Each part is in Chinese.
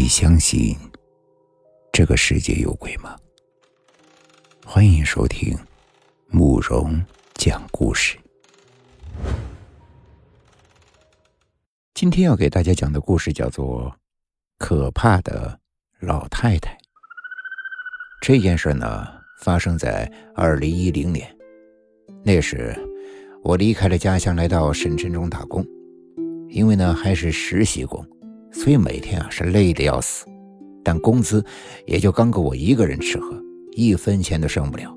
你相信这个世界有鬼吗？欢迎收听慕容讲故事。今天要给大家讲的故事叫做《可怕的老太太》。这件事呢，发生在二零一零年。那时，我离开了家乡，来到省城中打工。因为呢，还是实习工。所以每天啊是累得要死，但工资也就刚够我一个人吃喝，一分钱都剩不了。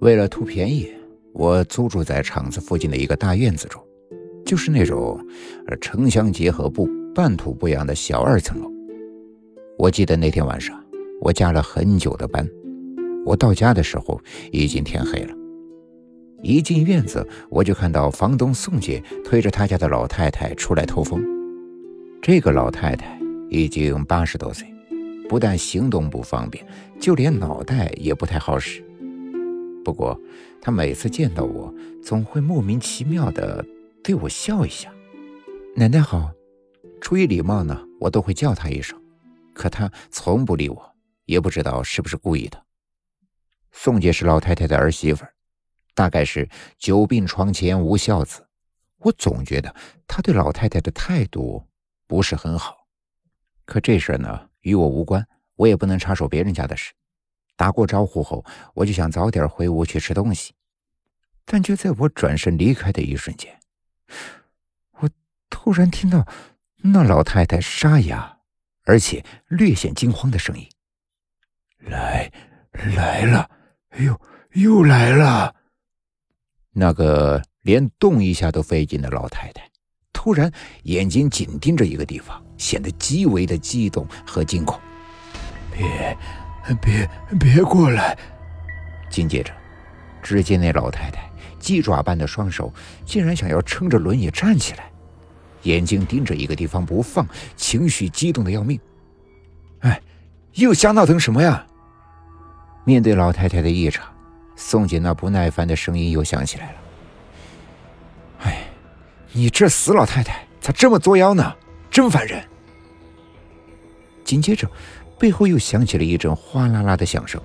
为了图便宜，我租住在厂子附近的一个大院子中，就是那种城乡结合部、半土不洋的小二层楼。我记得那天晚上，我加了很久的班，我到家的时候已经天黑了。一进院子，我就看到房东宋姐推着她家的老太太出来透风。这个老太太已经八十多岁，不但行动不方便，就连脑袋也不太好使。不过，她每次见到我，总会莫名其妙的对我笑一下。奶奶好，出于礼貌呢，我都会叫她一声，可她从不理我，也不知道是不是故意的。宋姐是老太太的儿媳妇，大概是久病床前无孝子。我总觉得她对老太太的态度。不是很好，可这事呢与我无关，我也不能插手别人家的事。打过招呼后，我就想早点回屋去吃东西。但就在我转身离开的一瞬间，我突然听到那老太太沙哑而且略显惊慌的声音：“来，来了！哎呦，又来了！”那个连动一下都费劲的老太太。突然，眼睛紧盯着一个地方，显得极为的激动和惊恐。别，别，别过来！紧接着，只见那老太太鸡爪般的双手竟然想要撑着轮椅站起来，眼睛盯着一个地方不放，情绪激动的要命。哎，又瞎闹腾什么呀？面对老太太的异常，宋姐那不耐烦的声音又响起来了。你这死老太太咋这么作妖呢？真烦人！紧接着，背后又响起了一阵哗啦啦的响声，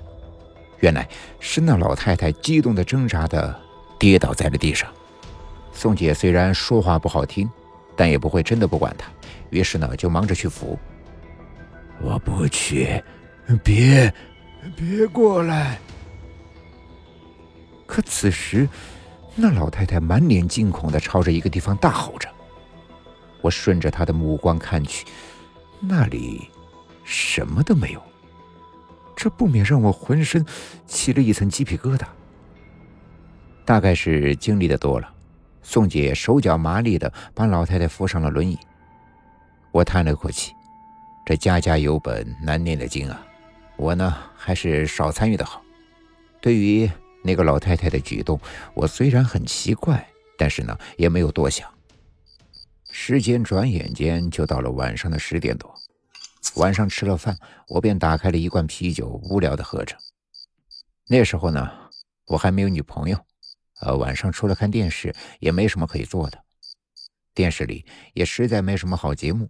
原来是那老太太激动的挣扎的跌倒在了地上。宋姐虽然说话不好听，但也不会真的不管她，于是呢就忙着去扶。我不去，别，别过来！可此时。那老太太满脸惊恐的朝着一个地方大吼着，我顺着她的目光看去，那里什么都没有，这不免让我浑身起了一层鸡皮疙瘩。大概是经历的多了，宋姐手脚麻利的把老太太扶上了轮椅。我叹了口气，这家家有本难念的经啊，我呢还是少参与的好。对于。那个老太太的举动，我虽然很奇怪，但是呢，也没有多想。时间转眼间就到了晚上的十点多，晚上吃了饭，我便打开了一罐啤酒，无聊的喝着。那时候呢，我还没有女朋友，呃，晚上除了看电视，也没什么可以做的。电视里也实在没什么好节目，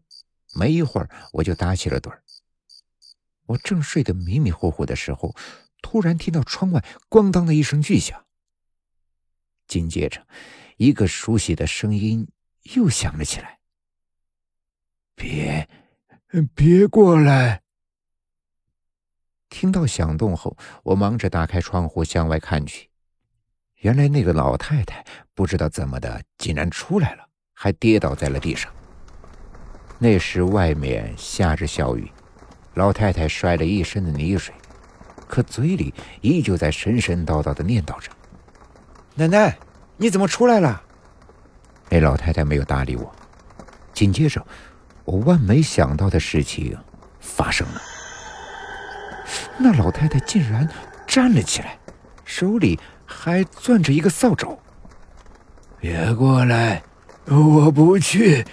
没一会儿我就打起了盹儿。我正睡得迷迷糊糊的时候。突然听到窗外“咣当”的一声巨响，紧接着，一个熟悉的声音又响了起来：“别，别过来！”听到响动后，我忙着打开窗户向外看去，原来那个老太太不知道怎么的，竟然出来了，还跌倒在了地上。那时外面下着小雨，老太太摔了一身的泥水。可嘴里依旧在神神叨叨的念叨着：“奶奶，你怎么出来了？”那老太太没有搭理我。紧接着，我万没想到的事情发生了。那老太太竟然站了起来，手里还攥着一个扫帚。“别过来，我不去！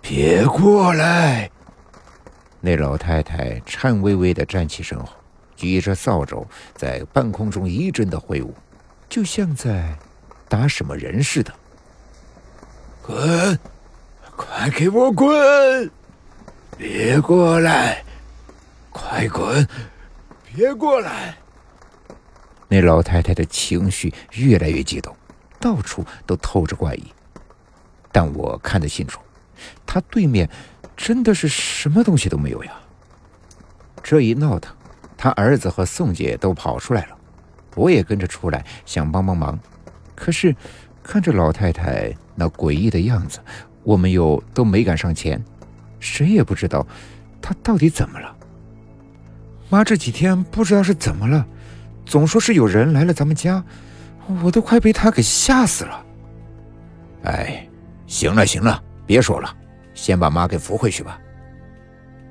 别过来！”那老太太颤巍巍的站起身后。举着扫帚在半空中一阵的挥舞，就像在打什么人似的。滚！快给我滚！别过来！快滚！别过来！那老太太的情绪越来越激动，到处都透着怪异。但我看得清楚，她对面真的是什么东西都没有呀。这一闹腾，他儿子和宋姐都跑出来了，我也跟着出来想帮帮忙。可是看着老太太那诡异的样子，我们又都没敢上前，谁也不知道她到底怎么了。妈这几天不知道是怎么了，总说是有人来了咱们家，我都快被她给吓死了。哎，行了行了，别说了，先把妈给扶回去吧。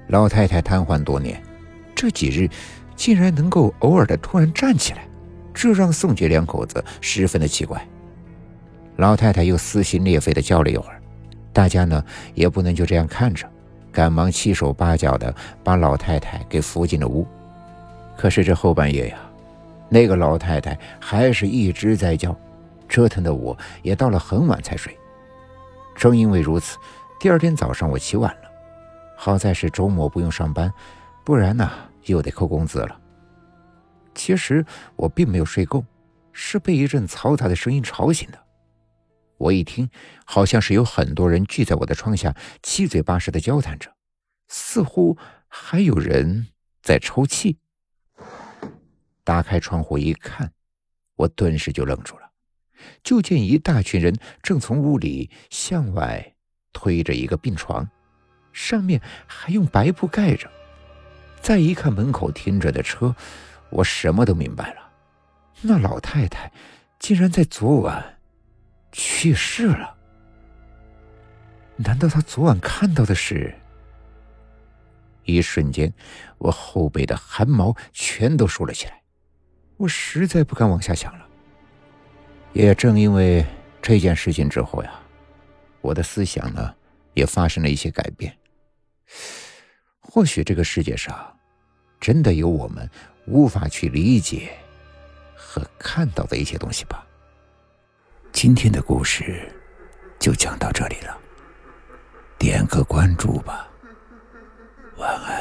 老太太瘫痪多年，这几日竟然能够偶尔的突然站起来，这让宋杰两口子十分的奇怪。老太太又撕心裂肺的叫了一会儿，大家呢也不能就这样看着。赶忙七手八脚的把老太太给扶进了屋，可是这后半夜呀，那个老太太还是一直在叫，折腾的我也到了很晚才睡。正因为如此，第二天早上我起晚了，好在是周末不用上班，不然呢又得扣工资了。其实我并没有睡够，是被一阵嘈杂的声音吵醒的。我一听，好像是有很多人聚在我的窗下，七嘴八舌的交谈着，似乎还有人在抽泣。打开窗户一看，我顿时就愣住了，就见一大群人正从屋里向外推着一个病床，上面还用白布盖着。再一看门口停着的车，我什么都明白了，那老太太竟然在昨晚。去世了？难道她昨晚看到的是？一瞬间，我后背的汗毛全都竖了起来。我实在不敢往下想了。也正因为这件事情之后呀，我的思想呢也发生了一些改变。或许这个世界上真的有我们无法去理解和看到的一些东西吧。今天的故事就讲到这里了点个关注吧晚安。